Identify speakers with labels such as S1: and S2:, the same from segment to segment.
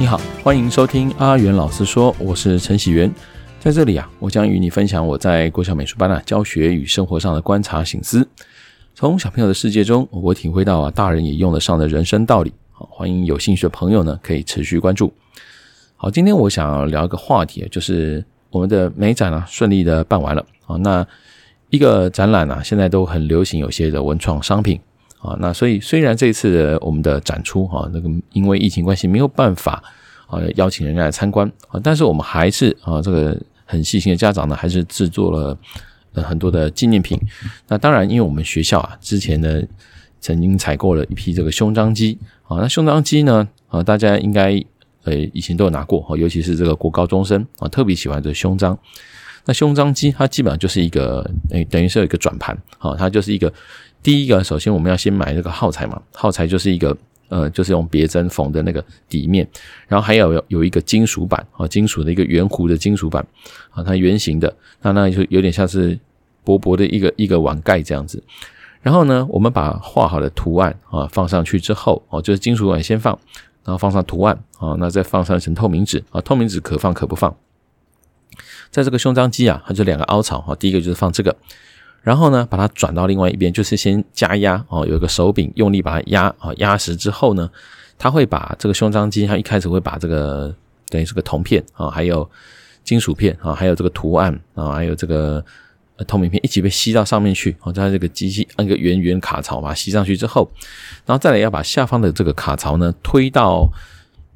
S1: 你好，欢迎收听阿元老师说，我是陈喜元，在这里啊，我将与你分享我在国小美术班啊教学与生活上的观察省思，从小朋友的世界中，我体会到啊大人也用得上的人生道理。好，欢迎有兴趣的朋友呢，可以持续关注。好，今天我想聊一个话题，就是我们的美展啊顺利的办完了啊。那一个展览啊，现在都很流行有些的文创商品。啊，那所以虽然这次的我们的展出哈，那个因为疫情关系没有办法啊邀请人家来参观啊，但是我们还是啊这个很细心的家长呢，还是制作了很多的纪念品。那当然，因为我们学校啊之前呢曾经采购了一批这个胸章机啊，那胸章机呢啊大家应该呃以前都有拿过哈，尤其是这个国高中生啊特别喜欢这胸章。那胸章机它基本上就是一个诶等于是有一个转盘啊，它就是一个。第一个，首先我们要先买那个耗材嘛，耗材就是一个呃，就是用别针缝的那个底面，然后还有有一个金属板啊，金属的一个圆弧的金属板啊，它圆形的，那那就有点像是薄薄的一个一个碗盖这样子。然后呢，我们把画好的图案啊放上去之后，哦，就是金属板先放，然后放上图案啊，那再放上一层透明纸啊，透明纸可放可不放。在这个胸章机啊，它就两个凹槽啊，第一个就是放这个。然后呢，把它转到另外一边，就是先加压哦，有一个手柄用力把它压啊，压实之后呢，它会把这个胸章机，它一开始会把这个等于是个铜片啊，还有金属片啊，还有这个图案啊，还有这个透明片一起被吸到上面去哦，在这个机器按个圆圆卡槽把它吸上去之后，然后再来要把下方的这个卡槽呢推到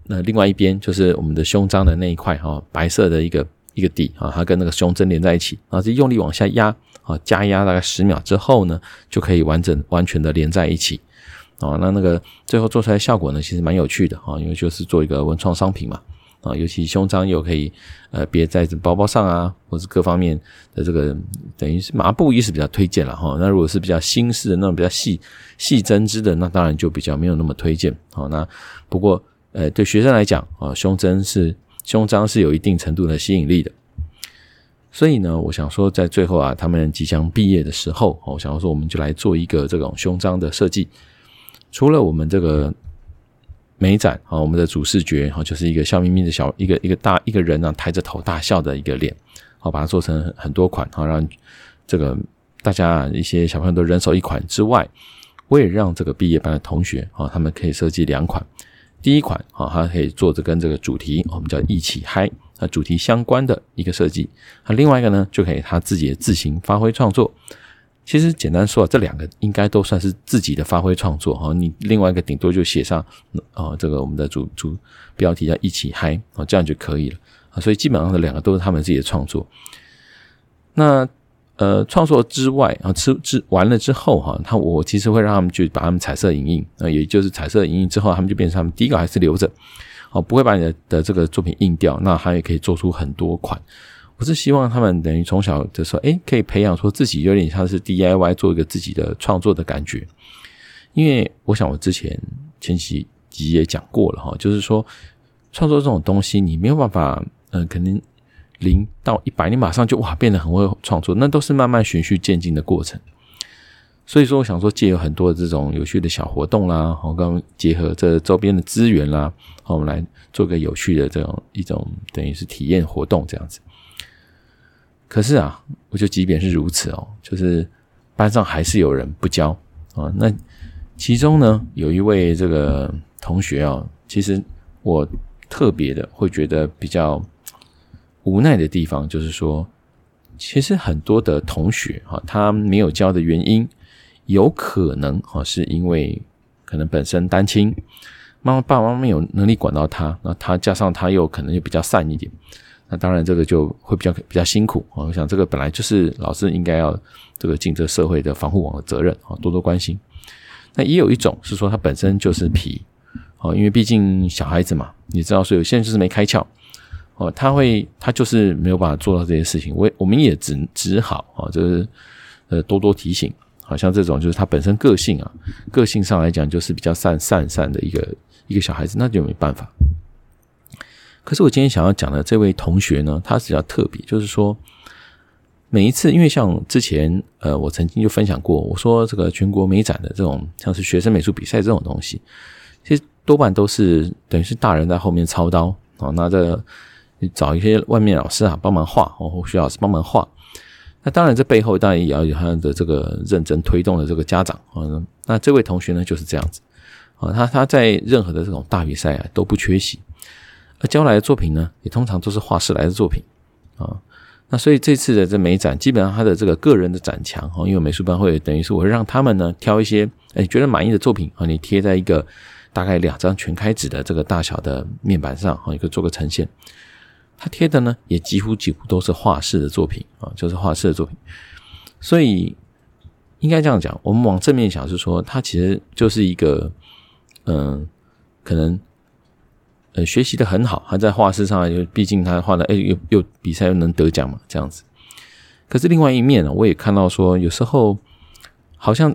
S1: 那另外一边，就是我们的胸章的那一块哈，白色的一个一个底啊，它跟那个胸针连在一起，然后就用力往下压。啊，加压大概十秒之后呢，就可以完整完全的连在一起。啊，那那个最后做出来效果呢，其实蛮有趣的啊，因为就是做一个文创商品嘛。啊，尤其胸章又可以呃别在包包上啊，或者各方面的这个等于是麻布衣是比较推荐了哈。那如果是比较新式的那种比较细细针织的，那当然就比较没有那么推荐。好，那不过呃对学生来讲啊，胸针是胸章是有一定程度的吸引力的。所以呢，我想说，在最后啊，他们即将毕业的时候，我想要说，我们就来做一个这种胸章的设计。除了我们这个美展啊，我们的主视觉哈，就是一个笑眯眯的小一个一个大一个人啊，抬着头大笑的一个脸，好，把它做成很多款，好让这个大家一些小朋友都人手一款之外，我也让这个毕业班的同学啊，他们可以设计两款。第一款啊，它可以做着跟这个主题，我们叫一起嗨。那主题相关的一个设计，那另外一个呢，就可以他自己自行发挥创作。其实简单说啊，这两个应该都算是自己的发挥创作哈。你另外一个顶多就写上啊，这个我们的主主标题叫一起嗨啊，这样就可以了啊。所以基本上这两个都是他们自己的创作。那呃，创作之外啊，吃吃完了之后哈，他我其实会让他们去把他们彩色影印啊，也就是彩色影印之后，他们就变成他们第一个还是留着。哦，不会把你的的这个作品印掉，那他也可以做出很多款。我是希望他们等于从小的时候，诶，可以培养说自己有点像是 DIY 做一个自己的创作的感觉。因为我想我之前前几集也讲过了哈，就是说创作这种东西，你没有办法，嗯、呃，可能零到一百，你马上就哇变得很会创作，那都是慢慢循序渐进的过程。所以说，我想说，借有很多的这种有趣的小活动啦，我刚结合这周边的资源啦，好，我们来做个有趣的这种一种等于是体验活动这样子。可是啊，我就即便是如此哦，就是班上还是有人不交啊。那其中呢，有一位这个同学啊，其实我特别的会觉得比较无奈的地方，就是说，其实很多的同学哈，他没有教的原因。有可能哈，是因为可能本身单亲，妈妈爸爸妈妈有能力管到他，那他加上他又可能又比较散一点，那当然这个就会比较比较辛苦啊。我想这个本来就是老师应该要这个尽这社会的防护网的责任啊，多多关心。那也有一种是说他本身就是皮啊，因为毕竟小孩子嘛，你知道，所以有些人就是没开窍哦，他会他就是没有办法做到这些事情，我我们也只只好啊，就是呃多多提醒。好像这种就是他本身个性啊，个性上来讲就是比较善善善的一个一个小孩子，那就没办法。可是我今天想要讲的这位同学呢，他比较特别，就是说每一次，因为像之前呃，我曾经就分享过，我说这个全国美展的这种像是学生美术比赛这种东西，其实多半都是等于是大人在后面操刀啊，拿着找一些外面老师啊帮忙画，或学老师帮忙画。那当然，这背后当然也要有他的这个认真推动的这个家长啊。那这位同学呢就是这样子啊，他他在任何的这种大比赛啊都不缺席，而交来的作品呢也通常都是画室来的作品啊。那所以这次的这美展，基本上他的这个个人的展墙哈，因为美术班会等于是我会让他们呢挑一些哎觉得满意的作品啊，你贴在一个大概两张全开纸的这个大小的面板上啊，一个做个呈现。他贴的呢，也几乎几乎都是画室的作品啊，就是画室的作品。所以应该这样讲，我们往正面想是说，他其实就是一个嗯、可能呃学习的很好，他在画室上，就毕竟他画的哎，又又比赛又能得奖嘛，这样子。可是另外一面呢，我也看到说，有时候好像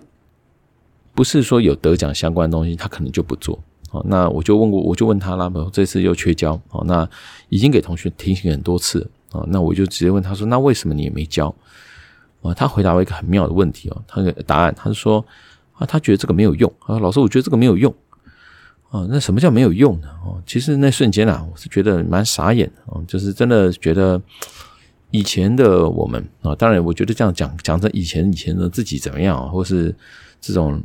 S1: 不是说有得奖相关的东西，他可能就不做。那我就问过，我就问他啦，这次又缺交，哦，那已经给同学提醒很多次，啊，那我就直接问他说，那为什么你也没交？啊，他回答了一个很妙的问题哦，他的答案，他是说啊，他觉得这个没有用，啊，老师，我觉得这个没有用，啊，那什么叫没有用呢？哦，其实那瞬间啊，我是觉得蛮傻眼的，哦，就是真的觉得以前的我们啊，当然，我觉得这样讲讲着以前以前的自己怎么样，或是这种。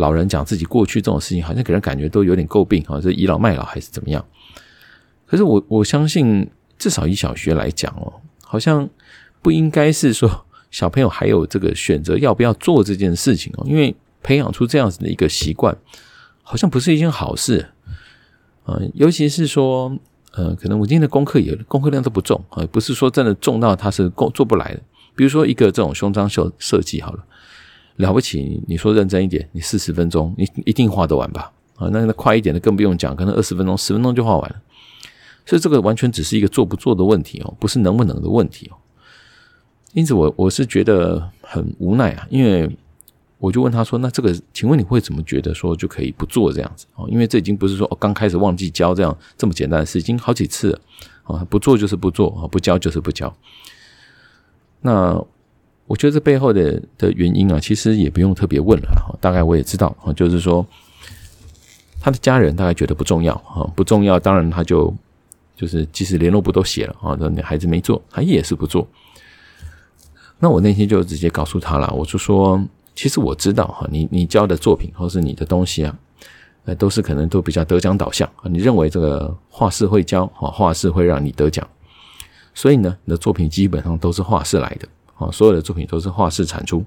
S1: 老人讲自己过去这种事情，好像给人感觉都有点诟病好像，是倚老卖老还是怎么样？可是我我相信，至少以小学来讲哦，好像不应该是说小朋友还有这个选择要不要做这件事情哦，因为培养出这样子的一个习惯，好像不是一件好事啊。尤其是说，呃，可能我今天的功课也功课量都不重啊，不是说真的重到他是够做不来的。比如说一个这种胸章绣设计好了。了不起，你说认真一点，你四十分钟，你一定画得完吧？啊，那那快一点的更不用讲，可能二十分钟、十分钟就画完了。所以这个完全只是一个做不做的问题哦，不是能不能的问题哦。因此我，我是觉得很无奈啊，因为我就问他说：“那这个，请问你会怎么觉得说就可以不做这样子？哦，因为这已经不是说刚开始忘记交这样这么简单的事，已经好几次了。啊，不做就是不做啊，不交就是不交。那。”我觉得这背后的的原因啊，其实也不用特别问了，大概我也知道啊，就是说他的家人大概觉得不重要啊，不重要，当然他就就是即使联络簿都写了啊，那你孩子没做，他也是不做。那我那天就直接告诉他了，我就说，其实我知道哈，你你教的作品或是你的东西啊，呃，都是可能都比较得奖导向啊，你认为这个画室会教啊，画室会让你得奖，所以呢，你的作品基本上都是画室来的。啊，所有的作品都是画室产出，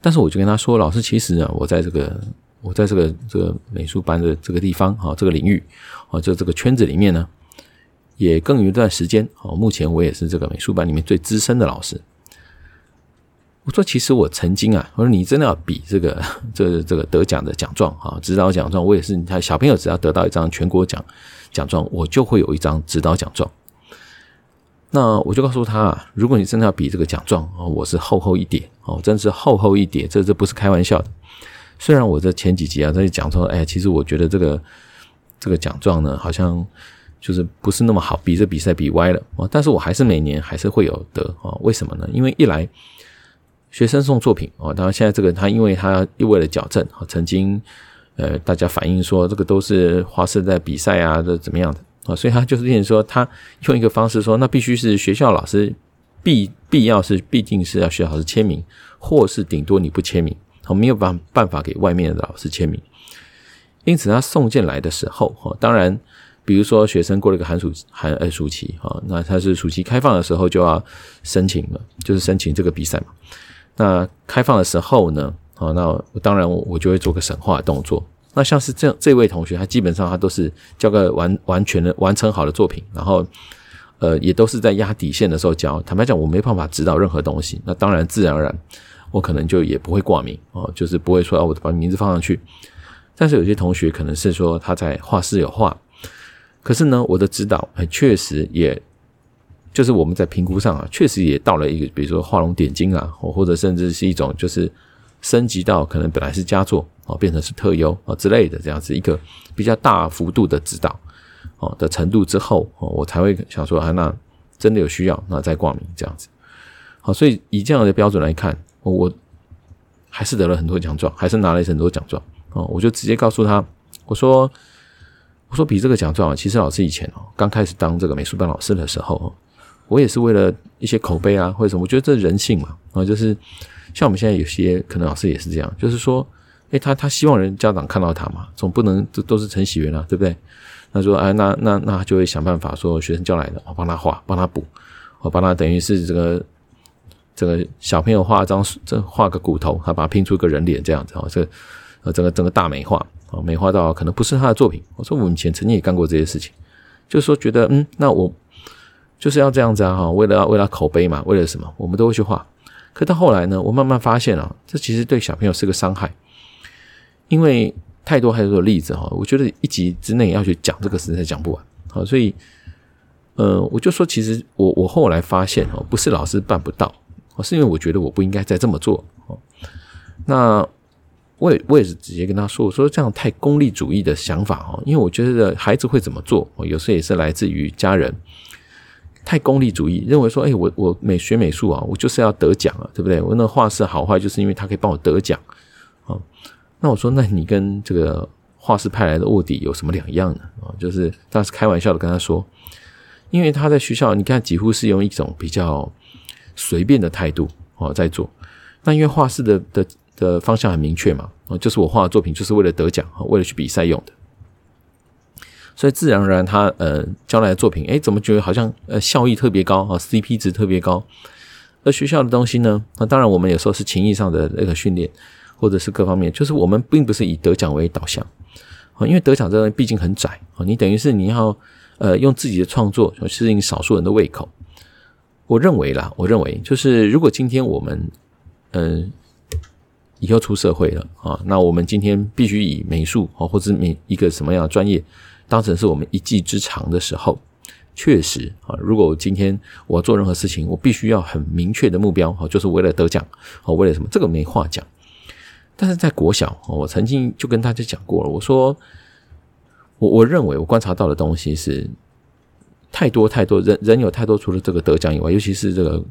S1: 但是我就跟他说：“老师，其实呢，我在这个我在这个这个美术班的这个地方啊，这个领域啊，就这个圈子里面呢，也更有一段时间啊。目前我也是这个美术班里面最资深的老师。我说，其实我曾经啊，我说你真的要比这个这个这个得奖的奖状啊，指导奖状，我也是。你看，小朋友只要得到一张全国奖奖状，我就会有一张指导奖状。”那我就告诉他，如果你真的要比这个奖状哦，我是厚厚一叠哦，真是厚厚一叠，这这不是开玩笑的。虽然我在前几集啊在讲说，哎，其实我觉得这个这个奖状呢，好像就是不是那么好，比这比赛比歪了啊，但是我还是每年还是会有得啊。为什么呢？因为一来学生送作品啊，当然现在这个他因为他又为了矫正啊，曾经呃大家反映说这个都是画室在比赛啊，这怎么样的。所以他就是变成说，他用一个方式说，那必须是学校老师必必要是必定是要学校老师签名，或是顶多你不签名，我没有办办法给外面的老师签名。因此，他送进来的时候，哈，当然，比如说学生过了一个寒暑寒呃暑期，哈，那他是暑期开放的时候就要申请了，就是申请这个比赛嘛。那开放的时候呢，啊，那当然我就会做个审画动作。那像是这样这位同学，他基本上他都是交个完完全的完成好的作品，然后呃也都是在压底线的时候交。坦白讲，我没办法指导任何东西，那当然自然而然我可能就也不会挂名哦，就是不会说啊，我把名字放上去。但是有些同学可能是说他在画室有画，可是呢，我的指导哎确实也就是我们在评估上啊，确实也到了一个比如说画龙点睛啊，或者甚至是一种就是。升级到可能本来是佳作哦，变成是特优啊之类的这样子一个比较大幅度的指导哦的程度之后哦，我才会想说啊，那真的有需要那再挂名这样子。好，所以以这样的标准来看，我还是得了很多奖状，还是拿了很多奖状。哦，我就直接告诉他，我说我说比这个奖状啊，其实老师以前哦刚开始当这个美术班老师的时候，我也是为了一些口碑啊或者什么，我觉得这人性嘛啊，就是像我们现在有些可能老师也是这样，就是说，诶，他他希望人家长看到他嘛，总不能这都是陈喜元啊，对不对？他说，哎，那那那就会想办法说学生交来的，我帮他画，帮他补，我帮他等于是这个这个小朋友画张这画个骨头，他把它拼出一个人脸这样子啊，这呃整个整个大美化啊，美化到可能不是他的作品。我说我们以前曾经也干过这些事情，就是说觉得嗯，那我就是要这样子啊哈，为了为了口碑嘛，为了什么，我们都会去画。可到后来呢，我慢慢发现啊，这其实对小朋友是个伤害，因为。太多太多的例子哈，我觉得一集之内要去讲这个实在讲不完好，所以呃，我就说，其实我我后来发现哦，不是老师办不到，是因为我觉得我不应该再这么做哦。那我也我也是直接跟他说，我说这样太功利主义的想法哈，因为我觉得孩子会怎么做，有时候也是来自于家人太功利主义，认为说，哎，我我美学美术啊，我就是要得奖啊，对不对？我那画室好坏，就是因为他可以帮我得奖啊。那我说，那你跟这个画室派来的卧底有什么两样呢？啊，就是当时开玩笑的跟他说，因为他在学校，你看几乎是用一种比较随便的态度哦在做。那因为画室的的的方向很明确嘛，哦，就是我画的作品就是为了得奖，为了去比赛用的，所以自然而然他呃将来的作品，诶，怎么觉得好像呃效益特别高啊，CP 值特别高。而学校的东西呢，那当然我们有时候是情义上的那个训练。或者是各方面，就是我们并不是以得奖为导向啊，因为得奖这东西毕竟很窄啊，你等于是你要呃用自己的创作适应少数人的胃口。我认为啦，我认为就是如果今天我们嗯以后出社会了啊，那我们今天必须以美术啊或者每一个什么样的专业当成是我们一技之长的时候，确实啊，如果今天我要做任何事情，我必须要很明确的目标啊，就是为了得奖啊，为了什么？这个没话讲。但是在国小，我曾经就跟大家讲过了。我说，我我认为我观察到的东西是太多太多，人人有太多，除了这个得奖以外，尤其是这个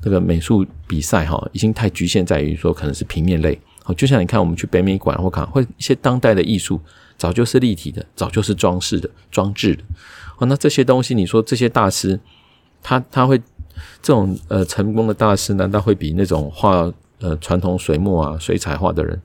S1: 这个美术比赛哈，已经太局限在于说可能是平面类。好，就像你看，我们去北美馆或看，或一些当代的艺术，早就是立体的，早就是装饰的、装置的。哦，那这些东西，你说这些大师，他他会这种呃成功的大师，难道会比那种画？呃，传统水墨啊、水彩画的人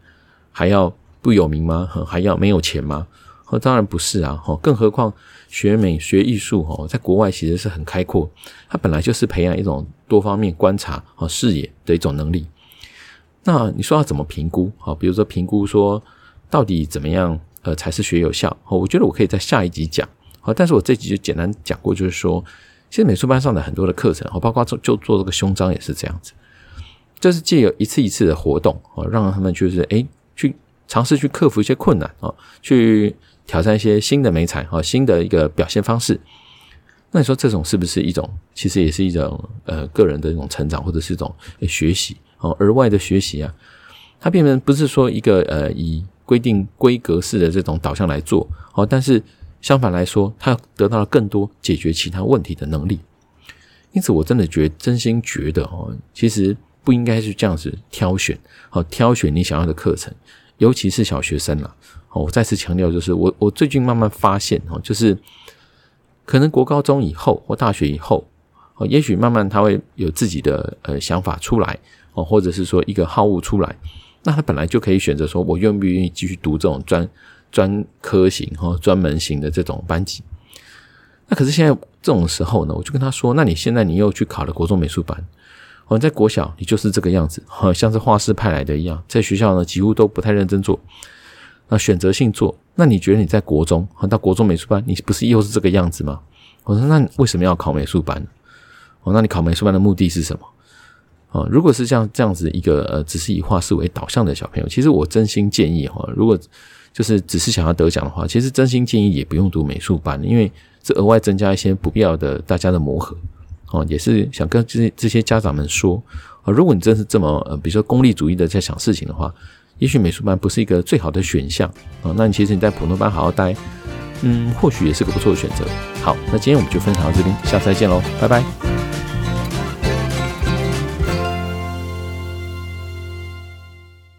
S1: 还要不有名吗？还要没有钱吗？哦当然不是啊！哦更何况学美学艺术哦，在国外其实是很开阔，它本来就是培养一种多方面观察和视野的一种能力。那你说要怎么评估？比如说评估说到底怎么样呃才是学有效？哦我觉得我可以在下一集讲。但是我这集就简单讲过，就是说，其实美术班上的很多的课程，包括做就做这个胸章也是这样子。就是借由一次一次的活动啊，让他们就是诶去尝试去克服一些困难啊，去挑战一些新的美彩啊，新的一个表现方式。那你说这种是不是一种，其实也是一种呃个人的一种成长，或者是一种学习哦，额外的学习啊？它变成不是说一个呃以规定规格式的这种导向来做哦，但是相反来说，他得到了更多解决其他问题的能力。因此，我真的觉，真心觉得哦，其实。不应该是这样子挑选，好挑选你想要的课程，尤其是小学生了。好，我再次强调，就是我我最近慢慢发现，哦，就是可能国高中以后或大学以后，哦，也许慢慢他会有自己的呃想法出来，哦，或者是说一个好恶出来，那他本来就可以选择说，我愿不愿意继续读这种专专科型和专门型的这种班级。那可是现在这种时候呢，我就跟他说，那你现在你又去考了国中美术班。我们在国小，你就是这个样子，好像是画室派来的一样，在学校呢几乎都不太认真做，那选择性做。那你觉得你在国中，到国中美术班，你不是又是这个样子吗？我说，那为什么要考美术班？哦，那你考美术班的目的是什么？哦，如果是这样这样子一个呃，只是以画室为导向的小朋友，其实我真心建议哈，如果就是只是想要得奖的话，其实真心建议也不用读美术班，因为这额外增加一些不必要的大家的磨合。哦，也是想跟这些这些家长们说，啊，如果你真是这么，比如说功利主义的在想事情的话，也许美术班不是一个最好的选项啊。那你其实你在普通班好好待，嗯，或许也是个不错的选择。好，那今天我们就分享到这边，下次再见喽，拜拜。